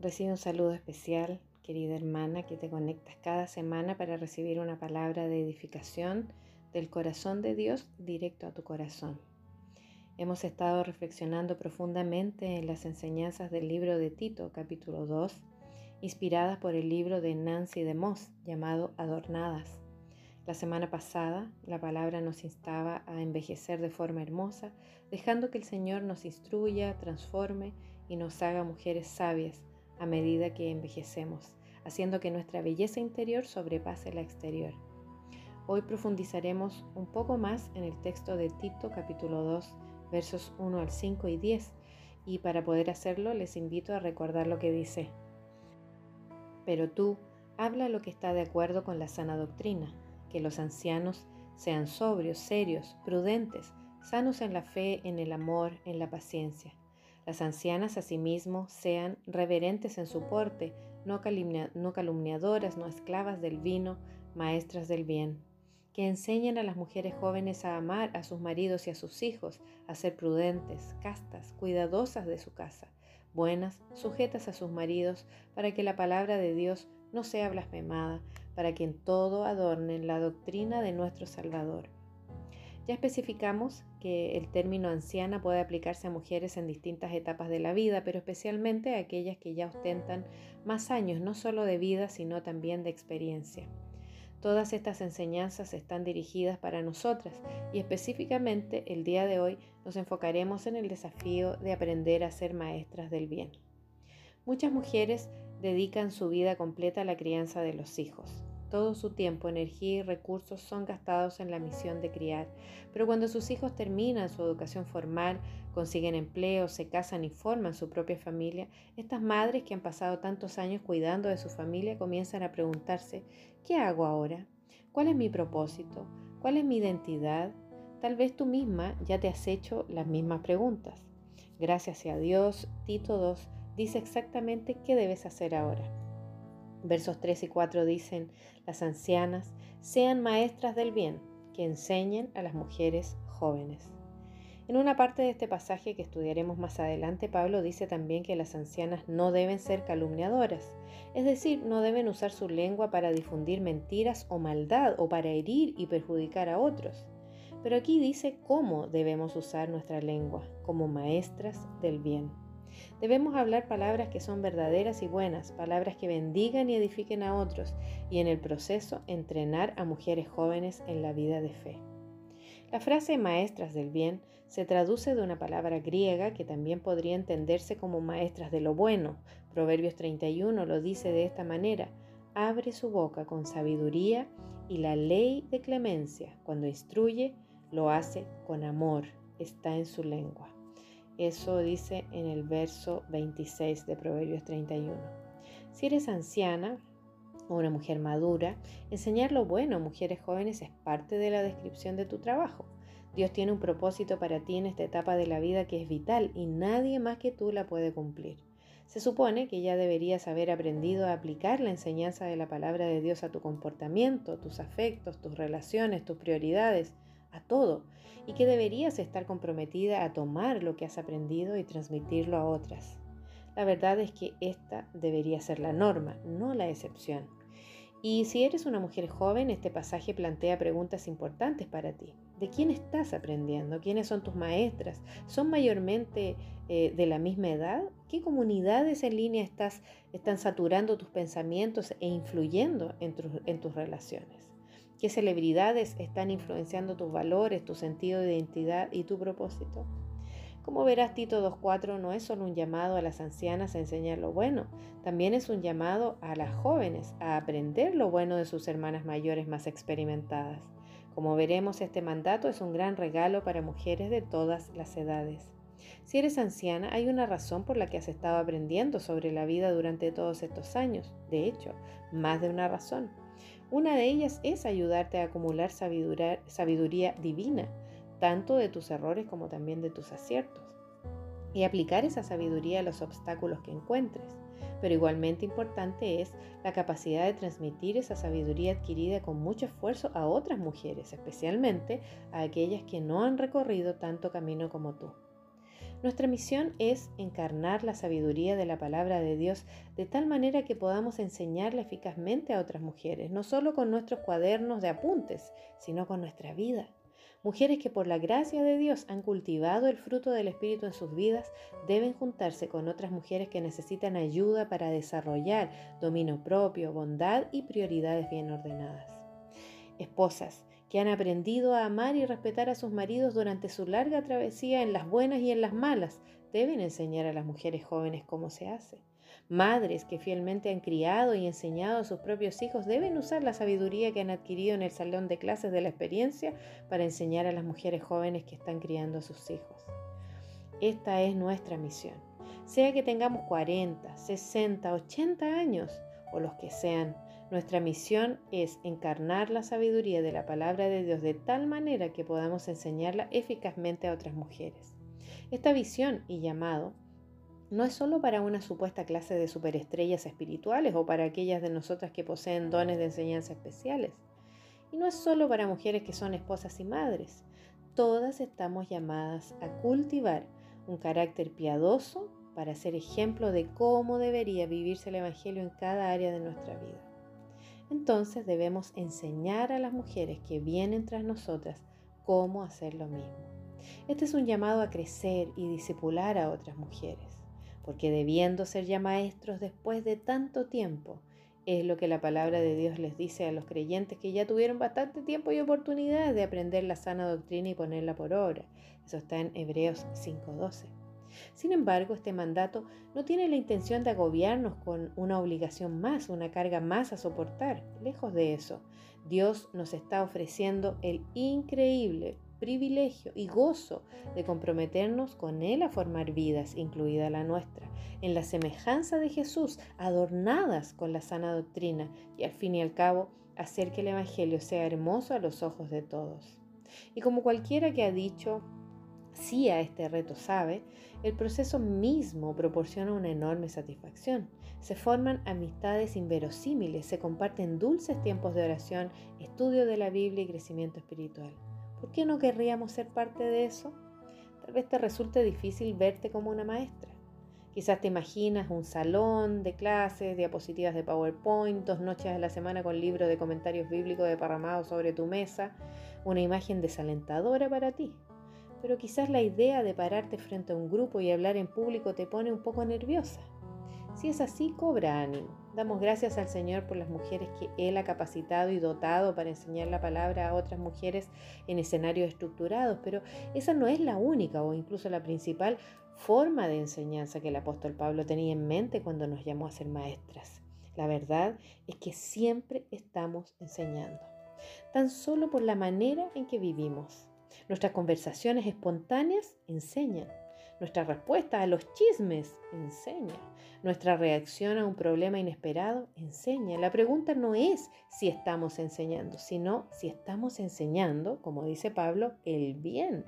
Recibe un saludo especial, querida hermana, que te conectas cada semana para recibir una palabra de edificación del corazón de Dios directo a tu corazón. Hemos estado reflexionando profundamente en las enseñanzas del libro de Tito, capítulo 2, inspiradas por el libro de Nancy de Moss llamado Adornadas. La semana pasada, la palabra nos instaba a envejecer de forma hermosa, dejando que el Señor nos instruya, transforme y nos haga mujeres sabias a medida que envejecemos, haciendo que nuestra belleza interior sobrepase la exterior. Hoy profundizaremos un poco más en el texto de Tito capítulo 2, versos 1 al 5 y 10, y para poder hacerlo les invito a recordar lo que dice. Pero tú, habla lo que está de acuerdo con la sana doctrina que los ancianos sean sobrios, serios, prudentes, sanos en la fe, en el amor, en la paciencia. Las ancianas asimismo sean reverentes en su porte, no, calumniadoras, no esclavas del vino, maestras del bien, que enseñen a las mujeres jóvenes a amar a sus maridos y a sus hijos, a ser prudentes, castas, cuidadosas de su casa, buenas, sujetas a sus maridos, para que la palabra de Dios no sea blasfemada, para que en todo adornen la doctrina de nuestro Salvador. Ya especificamos que el término anciana puede aplicarse a mujeres en distintas etapas de la vida, pero especialmente a aquellas que ya ostentan más años, no solo de vida, sino también de experiencia. Todas estas enseñanzas están dirigidas para nosotras y específicamente el día de hoy nos enfocaremos en el desafío de aprender a ser maestras del bien. Muchas mujeres dedican su vida completa a la crianza de los hijos. Todo su tiempo, energía y recursos son gastados en la misión de criar, pero cuando sus hijos terminan su educación formal, consiguen empleo, se casan y forman su propia familia, estas madres que han pasado tantos años cuidando de su familia comienzan a preguntarse, ¿qué hago ahora? ¿Cuál es mi propósito? ¿Cuál es mi identidad? Tal vez tú misma ya te has hecho las mismas preguntas. Gracias a Dios, Tito 2 dice exactamente qué debes hacer ahora. Versos 3 y 4 dicen, las ancianas sean maestras del bien, que enseñen a las mujeres jóvenes. En una parte de este pasaje que estudiaremos más adelante, Pablo dice también que las ancianas no deben ser calumniadoras, es decir, no deben usar su lengua para difundir mentiras o maldad o para herir y perjudicar a otros. Pero aquí dice cómo debemos usar nuestra lengua, como maestras del bien. Debemos hablar palabras que son verdaderas y buenas, palabras que bendigan y edifiquen a otros, y en el proceso entrenar a mujeres jóvenes en la vida de fe. La frase maestras del bien se traduce de una palabra griega que también podría entenderse como maestras de lo bueno. Proverbios 31 lo dice de esta manera, abre su boca con sabiduría y la ley de clemencia, cuando instruye, lo hace con amor, está en su lengua. Eso dice en el verso 26 de Proverbios 31. Si eres anciana o una mujer madura, enseñar lo bueno a mujeres jóvenes es parte de la descripción de tu trabajo. Dios tiene un propósito para ti en esta etapa de la vida que es vital y nadie más que tú la puede cumplir. Se supone que ya deberías haber aprendido a aplicar la enseñanza de la palabra de Dios a tu comportamiento, tus afectos, tus relaciones, tus prioridades, a todo y que deberías estar comprometida a tomar lo que has aprendido y transmitirlo a otras. La verdad es que esta debería ser la norma, no la excepción. Y si eres una mujer joven, este pasaje plantea preguntas importantes para ti. ¿De quién estás aprendiendo? ¿Quiénes son tus maestras? ¿Son mayormente eh, de la misma edad? ¿Qué comunidades en línea estás, están saturando tus pensamientos e influyendo en tus relaciones? ¿Qué celebridades están influenciando tus valores, tu sentido de identidad y tu propósito? Como verás, Tito 2.4 no es solo un llamado a las ancianas a enseñar lo bueno, también es un llamado a las jóvenes a aprender lo bueno de sus hermanas mayores más experimentadas. Como veremos, este mandato es un gran regalo para mujeres de todas las edades. Si eres anciana, hay una razón por la que has estado aprendiendo sobre la vida durante todos estos años. De hecho, más de una razón. Una de ellas es ayudarte a acumular sabiduría, divina, tanto de tus errores como también de tus aciertos, y aplicar esa sabiduría a los obstáculos que encuentres. Pero igualmente importante es la capacidad de transmitir esa sabiduría adquirida con mucho esfuerzo a otras mujeres, especialmente a aquellas que no han recorrido tanto camino como tú. Nuestra misión es encarnar la sabiduría de la palabra de Dios de tal manera que podamos enseñarla eficazmente a otras mujeres, no solo con nuestros cuadernos de apuntes, sino con nuestra vida. Mujeres que por la gracia de Dios han cultivado el fruto del Espíritu en sus vidas deben juntarse con otras mujeres que necesitan ayuda para desarrollar dominio propio, bondad y prioridades bien ordenadas. Esposas, que han aprendido a amar y respetar a sus maridos durante su larga travesía en las buenas y en las malas, deben enseñar a las mujeres jóvenes cómo se hace. Madres que fielmente han criado y enseñado a sus propios hijos deben usar la sabiduría que han adquirido en el salón de clases de la experiencia para enseñar a las mujeres jóvenes que están criando a sus hijos. Esta es nuestra misión. Sea que tengamos 40, 60, 80 años o los que sean, nuestra misión es encarnar la sabiduría de la palabra de Dios de tal manera que podamos enseñarla eficazmente a otras mujeres. Esta visión y llamado no es solo para una supuesta clase de superestrellas espirituales o para aquellas de nosotras que poseen dones de enseñanza especiales. Y no es solo para mujeres que son esposas y madres. Todas estamos llamadas a cultivar un carácter piadoso para ser ejemplo de cómo debería vivirse el Evangelio en cada área de nuestra vida entonces debemos enseñar a las mujeres que vienen tras nosotras cómo hacer lo mismo. Este es un llamado a crecer y disipular a otras mujeres, porque debiendo ser ya maestros después de tanto tiempo, es lo que la palabra de Dios les dice a los creyentes que ya tuvieron bastante tiempo y oportunidades de aprender la sana doctrina y ponerla por obra. Eso está en Hebreos 5:12. Sin embargo, este mandato no tiene la intención de agobiarnos con una obligación más, una carga más a soportar. Lejos de eso, Dios nos está ofreciendo el increíble privilegio y gozo de comprometernos con Él a formar vidas, incluida la nuestra, en la semejanza de Jesús, adornadas con la sana doctrina y al fin y al cabo hacer que el Evangelio sea hermoso a los ojos de todos. Y como cualquiera que ha dicho, sí a este reto sabe, el proceso mismo proporciona una enorme satisfacción. Se forman amistades inverosímiles, se comparten dulces tiempos de oración, estudio de la Biblia y crecimiento espiritual. ¿Por qué no querríamos ser parte de eso? Tal vez te resulte difícil verte como una maestra. Quizás te imaginas un salón de clases, diapositivas de PowerPoint, dos noches a la semana con libros de comentarios bíblicos deparramados sobre tu mesa, una imagen desalentadora para ti pero quizás la idea de pararte frente a un grupo y hablar en público te pone un poco nerviosa. Si es así, cobra ánimo. Damos gracias al Señor por las mujeres que Él ha capacitado y dotado para enseñar la palabra a otras mujeres en escenarios estructurados, pero esa no es la única o incluso la principal forma de enseñanza que el apóstol Pablo tenía en mente cuando nos llamó a ser maestras. La verdad es que siempre estamos enseñando, tan solo por la manera en que vivimos. Nuestras conversaciones espontáneas enseñan. Nuestra respuesta a los chismes enseña. Nuestra reacción a un problema inesperado enseña. La pregunta no es si estamos enseñando, sino si estamos enseñando, como dice Pablo, el bien.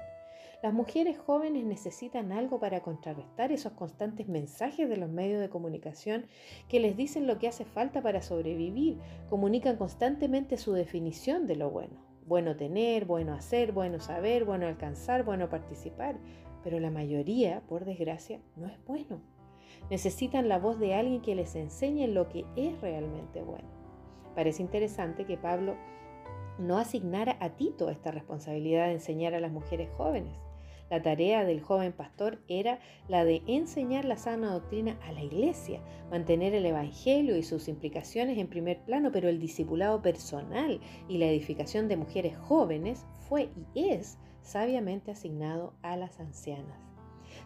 Las mujeres jóvenes necesitan algo para contrarrestar esos constantes mensajes de los medios de comunicación que les dicen lo que hace falta para sobrevivir, comunican constantemente su definición de lo bueno bueno tener, bueno hacer, bueno saber, bueno alcanzar, bueno participar, pero la mayoría, por desgracia, no es bueno. Necesitan la voz de alguien que les enseñe lo que es realmente bueno. Parece interesante que Pablo no asignara a Tito esta responsabilidad de enseñar a las mujeres jóvenes. La tarea del joven pastor era la de enseñar la sana doctrina a la iglesia, mantener el Evangelio y sus implicaciones en primer plano, pero el discipulado personal y la edificación de mujeres jóvenes fue y es sabiamente asignado a las ancianas.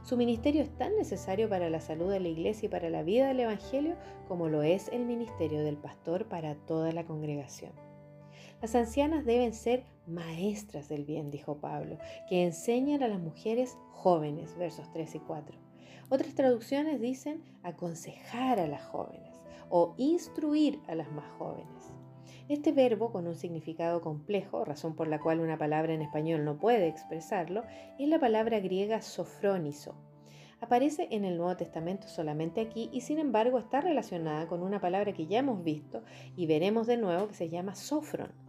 Su ministerio es tan necesario para la salud de la iglesia y para la vida del Evangelio como lo es el ministerio del pastor para toda la congregación. Las ancianas deben ser maestras del bien, dijo Pablo, que enseñan a las mujeres jóvenes, versos 3 y 4. Otras traducciones dicen aconsejar a las jóvenes o instruir a las más jóvenes. Este verbo, con un significado complejo, razón por la cual una palabra en español no puede expresarlo, es la palabra griega sofróniso. Aparece en el Nuevo Testamento solamente aquí y sin embargo está relacionada con una palabra que ya hemos visto y veremos de nuevo que se llama sofron.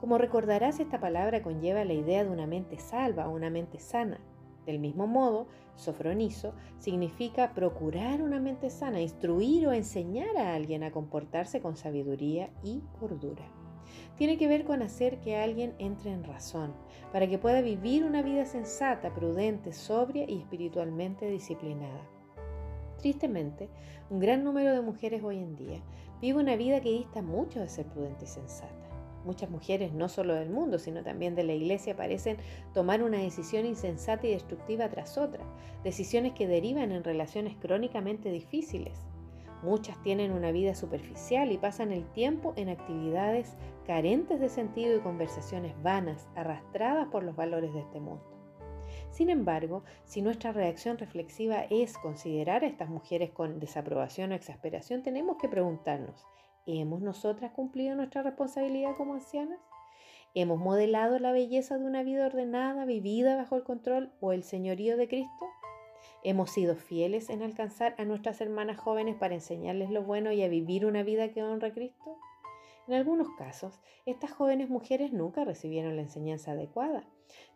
Como recordarás, esta palabra conlleva la idea de una mente salva, una mente sana. Del mismo modo, sofronizo significa procurar una mente sana, instruir o enseñar a alguien a comportarse con sabiduría y cordura. Tiene que ver con hacer que alguien entre en razón, para que pueda vivir una vida sensata, prudente, sobria y espiritualmente disciplinada. Tristemente, un gran número de mujeres hoy en día vive una vida que dista mucho de ser prudente y sensata. Muchas mujeres, no solo del mundo, sino también de la iglesia, parecen tomar una decisión insensata y destructiva tras otra, decisiones que derivan en relaciones crónicamente difíciles. Muchas tienen una vida superficial y pasan el tiempo en actividades carentes de sentido y conversaciones vanas, arrastradas por los valores de este mundo. Sin embargo, si nuestra reacción reflexiva es considerar a estas mujeres con desaprobación o exasperación, tenemos que preguntarnos, ¿hemos nosotras cumplido nuestra responsabilidad como ancianas? ¿Hemos modelado la belleza de una vida ordenada, vivida bajo el control o el señorío de Cristo? ¿Hemos sido fieles en alcanzar a nuestras hermanas jóvenes para enseñarles lo bueno y a vivir una vida que honra a Cristo? En algunos casos, estas jóvenes mujeres nunca recibieron la enseñanza adecuada.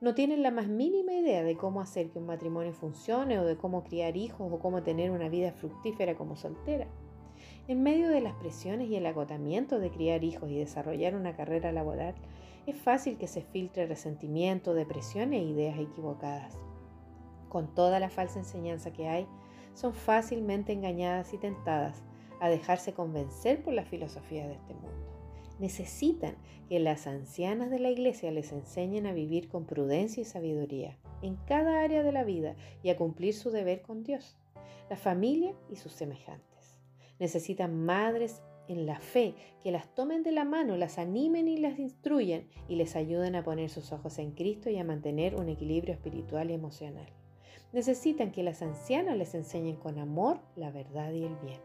No tienen la más mínima idea de cómo hacer que un matrimonio funcione o de cómo criar hijos o cómo tener una vida fructífera como soltera. En medio de las presiones y el agotamiento de criar hijos y desarrollar una carrera laboral, es fácil que se filtre resentimiento, depresión e ideas equivocadas con toda la falsa enseñanza que hay, son fácilmente engañadas y tentadas a dejarse convencer por la filosofía de este mundo. Necesitan que las ancianas de la iglesia les enseñen a vivir con prudencia y sabiduría en cada área de la vida y a cumplir su deber con Dios, la familia y sus semejantes. Necesitan madres en la fe que las tomen de la mano, las animen y las instruyan y les ayuden a poner sus ojos en Cristo y a mantener un equilibrio espiritual y emocional. Necesitan que las ancianas les enseñen con amor la verdad y el bien.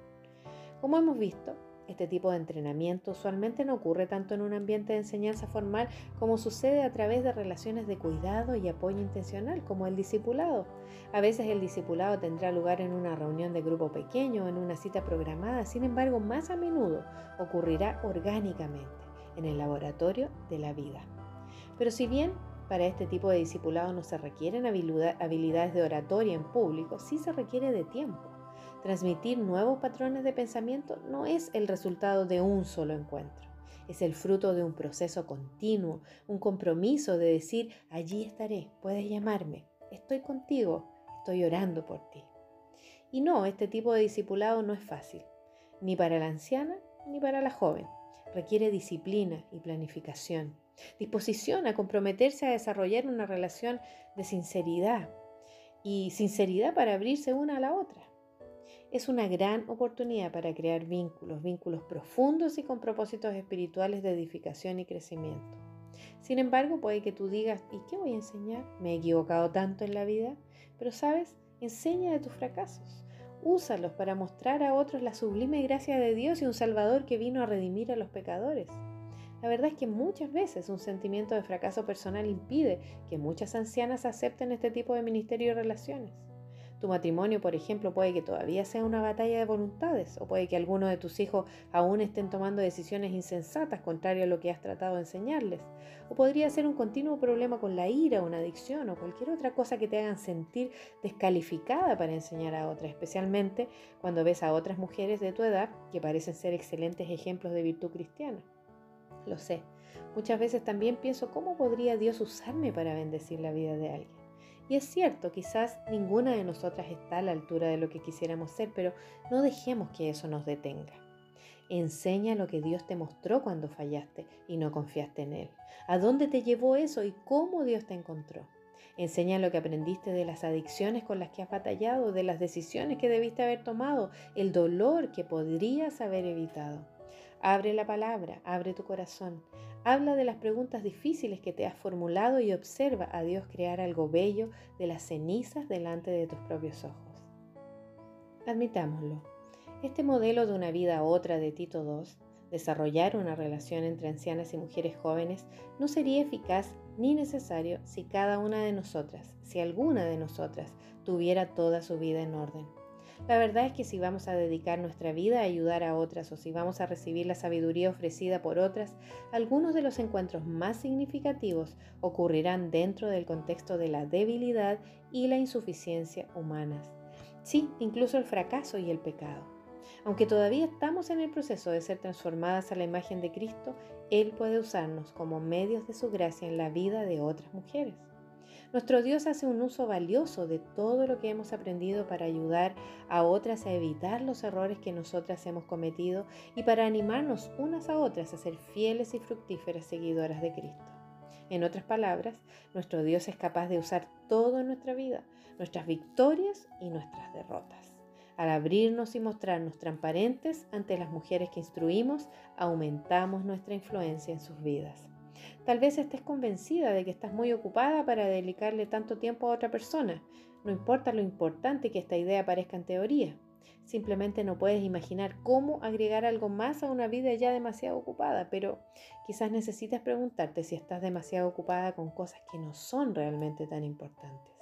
Como hemos visto, este tipo de entrenamiento usualmente no ocurre tanto en un ambiente de enseñanza formal como sucede a través de relaciones de cuidado y apoyo intencional, como el discipulado. A veces el discipulado tendrá lugar en una reunión de grupo pequeño o en una cita programada, sin embargo, más a menudo ocurrirá orgánicamente en el laboratorio de la vida. Pero si bien para este tipo de discipulado no se requieren habilidades de oratoria en público, sí se requiere de tiempo. Transmitir nuevos patrones de pensamiento no es el resultado de un solo encuentro. Es el fruto de un proceso continuo, un compromiso de decir, allí estaré, puedes llamarme, estoy contigo, estoy orando por ti. Y no, este tipo de discipulado no es fácil, ni para la anciana ni para la joven. Requiere disciplina y planificación disposición a comprometerse a desarrollar una relación de sinceridad y sinceridad para abrirse una a la otra. Es una gran oportunidad para crear vínculos, vínculos profundos y con propósitos espirituales de edificación y crecimiento. Sin embargo, puede que tú digas, ¿y qué voy a enseñar? Me he equivocado tanto en la vida, pero sabes, enseña de tus fracasos. Úsalos para mostrar a otros la sublime gracia de Dios y un Salvador que vino a redimir a los pecadores. La verdad es que muchas veces un sentimiento de fracaso personal impide que muchas ancianas acepten este tipo de ministerio y relaciones. Tu matrimonio, por ejemplo, puede que todavía sea una batalla de voluntades o puede que algunos de tus hijos aún estén tomando decisiones insensatas contrario a lo que has tratado de enseñarles. O podría ser un continuo problema con la ira, una adicción o cualquier otra cosa que te hagan sentir descalificada para enseñar a otras, especialmente cuando ves a otras mujeres de tu edad que parecen ser excelentes ejemplos de virtud cristiana lo sé. Muchas veces también pienso cómo podría Dios usarme para bendecir la vida de alguien. Y es cierto, quizás ninguna de nosotras está a la altura de lo que quisiéramos ser, pero no dejemos que eso nos detenga. Enseña lo que Dios te mostró cuando fallaste y no confiaste en Él. ¿A dónde te llevó eso y cómo Dios te encontró? Enseña lo que aprendiste de las adicciones con las que has batallado, de las decisiones que debiste haber tomado, el dolor que podrías haber evitado. Abre la palabra, abre tu corazón. Habla de las preguntas difíciles que te has formulado y observa a Dios crear algo bello de las cenizas delante de tus propios ojos. Admitámoslo, este modelo de una vida a otra de Tito II, desarrollar una relación entre ancianas y mujeres jóvenes, no sería eficaz ni necesario si cada una de nosotras, si alguna de nosotras, tuviera toda su vida en orden. La verdad es que si vamos a dedicar nuestra vida a ayudar a otras o si vamos a recibir la sabiduría ofrecida por otras, algunos de los encuentros más significativos ocurrirán dentro del contexto de la debilidad y la insuficiencia humanas. Sí, incluso el fracaso y el pecado. Aunque todavía estamos en el proceso de ser transformadas a la imagen de Cristo, Él puede usarnos como medios de su gracia en la vida de otras mujeres. Nuestro Dios hace un uso valioso de todo lo que hemos aprendido para ayudar a otras a evitar los errores que nosotras hemos cometido y para animarnos unas a otras a ser fieles y fructíferas seguidoras de Cristo. En otras palabras, nuestro Dios es capaz de usar todo nuestra vida, nuestras victorias y nuestras derrotas. Al abrirnos y mostrarnos transparentes ante las mujeres que instruimos, aumentamos nuestra influencia en sus vidas. Tal vez estés convencida de que estás muy ocupada para dedicarle tanto tiempo a otra persona. No importa lo importante que esta idea parezca en teoría. Simplemente no puedes imaginar cómo agregar algo más a una vida ya demasiado ocupada, pero quizás necesitas preguntarte si estás demasiado ocupada con cosas que no son realmente tan importantes.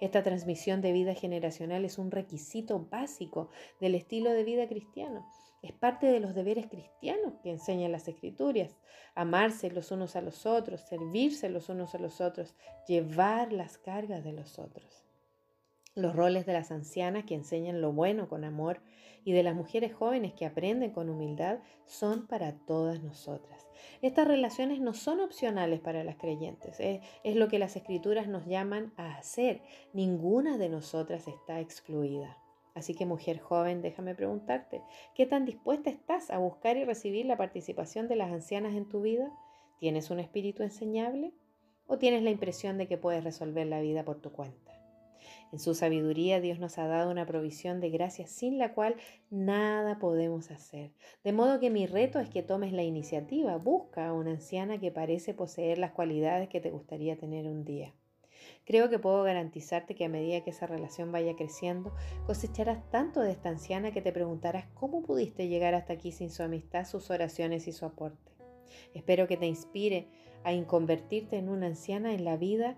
Esta transmisión de vida generacional es un requisito básico del estilo de vida cristiano. Es parte de los deberes cristianos que enseñan las escrituras. Amarse los unos a los otros, servirse los unos a los otros, llevar las cargas de los otros. Los roles de las ancianas que enseñan lo bueno con amor y de las mujeres jóvenes que aprenden con humildad son para todas nosotras. Estas relaciones no son opcionales para las creyentes, es, es lo que las escrituras nos llaman a hacer. Ninguna de nosotras está excluida. Así que mujer joven, déjame preguntarte, ¿qué tan dispuesta estás a buscar y recibir la participación de las ancianas en tu vida? ¿Tienes un espíritu enseñable? ¿O tienes la impresión de que puedes resolver la vida por tu cuenta? En su sabiduría Dios nos ha dado una provisión de gracia sin la cual nada podemos hacer. De modo que mi reto es que tomes la iniciativa, busca a una anciana que parece poseer las cualidades que te gustaría tener un día. Creo que puedo garantizarte que a medida que esa relación vaya creciendo, cosecharás tanto de esta anciana que te preguntarás cómo pudiste llegar hasta aquí sin su amistad, sus oraciones y su aporte. Espero que te inspire a convertirte en una anciana en la vida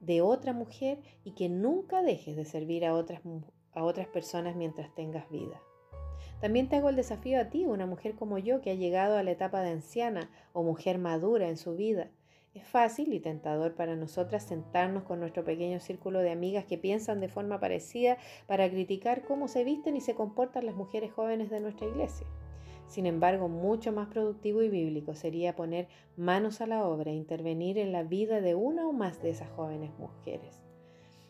de otra mujer y que nunca dejes de servir a otras, a otras personas mientras tengas vida. También te hago el desafío a ti, una mujer como yo que ha llegado a la etapa de anciana o mujer madura en su vida. Es fácil y tentador para nosotras sentarnos con nuestro pequeño círculo de amigas que piensan de forma parecida para criticar cómo se visten y se comportan las mujeres jóvenes de nuestra iglesia. Sin embargo, mucho más productivo y bíblico sería poner manos a la obra e intervenir en la vida de una o más de esas jóvenes mujeres.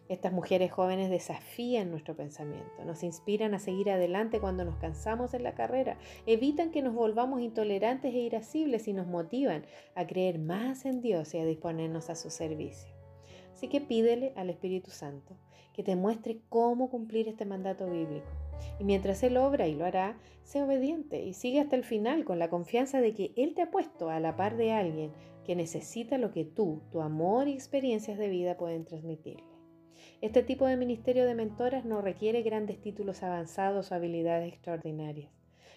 Estas mujeres jóvenes desafían nuestro pensamiento, nos inspiran a seguir adelante cuando nos cansamos en la carrera, evitan que nos volvamos intolerantes e irascibles y nos motivan a creer más en Dios y a disponernos a su servicio. Así que pídele al Espíritu Santo que te muestre cómo cumplir este mandato bíblico y mientras Él obra y lo hará, sé obediente y sigue hasta el final con la confianza de que Él te ha puesto a la par de alguien que necesita lo que tú, tu amor y experiencias de vida pueden transmitirle. Este tipo de ministerio de mentoras no requiere grandes títulos avanzados o habilidades extraordinarias.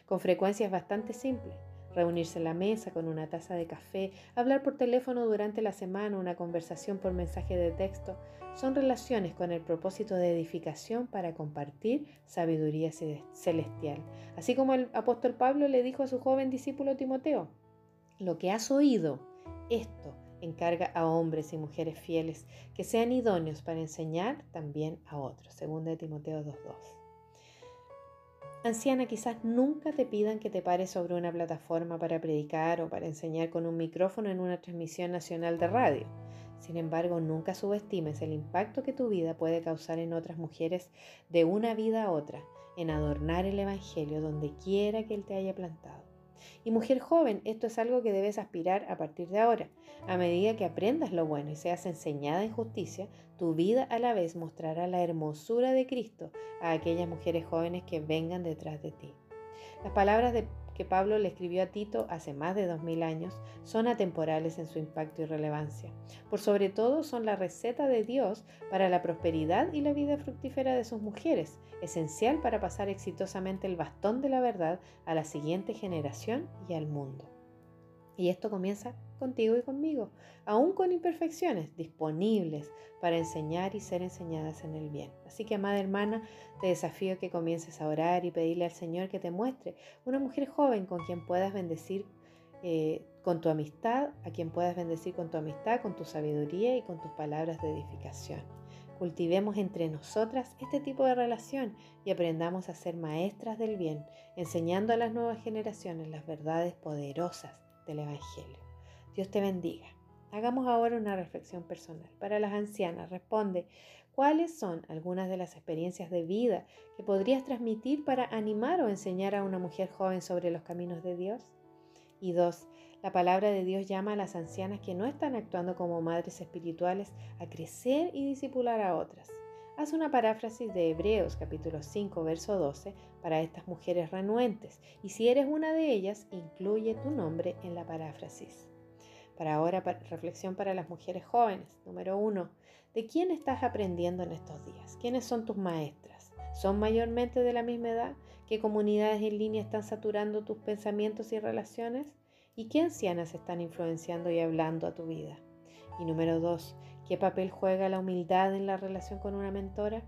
Con frecuencia es bastante simple reunirse en la mesa con una taza de café, hablar por teléfono durante la semana, una conversación por mensaje de texto, son relaciones con el propósito de edificación para compartir sabiduría celestial. Así como el apóstol Pablo le dijo a su joven discípulo Timoteo, lo que has oído, esto encarga a hombres y mujeres fieles que sean idóneos para enseñar también a otros. Segunda de Timoteo 2.2. Anciana, quizás nunca te pidan que te pares sobre una plataforma para predicar o para enseñar con un micrófono en una transmisión nacional de radio. Sin embargo, nunca subestimes el impacto que tu vida puede causar en otras mujeres de una vida a otra, en adornar el Evangelio donde quiera que Él te haya plantado. Y mujer joven, esto es algo que debes aspirar a partir de ahora. A medida que aprendas lo bueno y seas enseñada en justicia, tu vida a la vez mostrará la hermosura de Cristo a aquellas mujeres jóvenes que vengan detrás de ti. Las palabras que Pablo le escribió a Tito hace más de dos mil años son atemporales en su impacto y relevancia. Por sobre todo son la receta de Dios para la prosperidad y la vida fructífera de sus mujeres, esencial para pasar exitosamente el bastón de la verdad a la siguiente generación y al mundo. Y esto comienza contigo y conmigo, aún con imperfecciones, disponibles para enseñar y ser enseñadas en el bien. Así que, amada hermana, te desafío que comiences a orar y pedirle al Señor que te muestre una mujer joven con quien puedas bendecir eh, con tu amistad, a quien puedas bendecir con tu amistad, con tu sabiduría y con tus palabras de edificación. Cultivemos entre nosotras este tipo de relación y aprendamos a ser maestras del bien, enseñando a las nuevas generaciones las verdades poderosas del Evangelio. Dios te bendiga. Hagamos ahora una reflexión personal. Para las ancianas, responde, ¿cuáles son algunas de las experiencias de vida que podrías transmitir para animar o enseñar a una mujer joven sobre los caminos de Dios? Y dos, la palabra de Dios llama a las ancianas que no están actuando como madres espirituales a crecer y disipular a otras. Haz una paráfrasis de Hebreos capítulo 5 verso 12 para estas mujeres renuentes y si eres una de ellas, incluye tu nombre en la paráfrasis. Para ahora, reflexión para las mujeres jóvenes. Número uno, ¿de quién estás aprendiendo en estos días? ¿Quiénes son tus maestras? ¿Son mayormente de la misma edad? ¿Qué comunidades en línea están saturando tus pensamientos y relaciones? ¿Y qué ancianas están influenciando y hablando a tu vida? Y número dos, ¿qué papel juega la humildad en la relación con una mentora?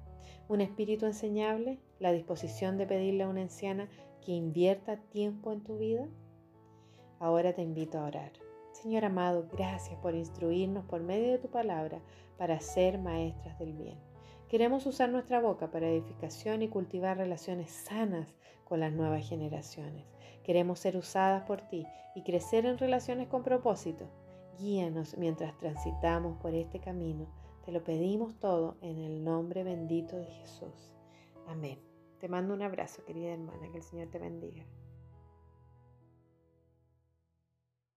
¿Un espíritu enseñable? ¿La disposición de pedirle a una anciana que invierta tiempo en tu vida? Ahora te invito a orar. Señor amado, gracias por instruirnos por medio de tu palabra para ser maestras del bien. Queremos usar nuestra boca para edificación y cultivar relaciones sanas con las nuevas generaciones. Queremos ser usadas por ti y crecer en relaciones con propósito. Guíanos mientras transitamos por este camino. Te lo pedimos todo en el nombre bendito de Jesús. Amén. Te mando un abrazo, querida hermana. Que el Señor te bendiga.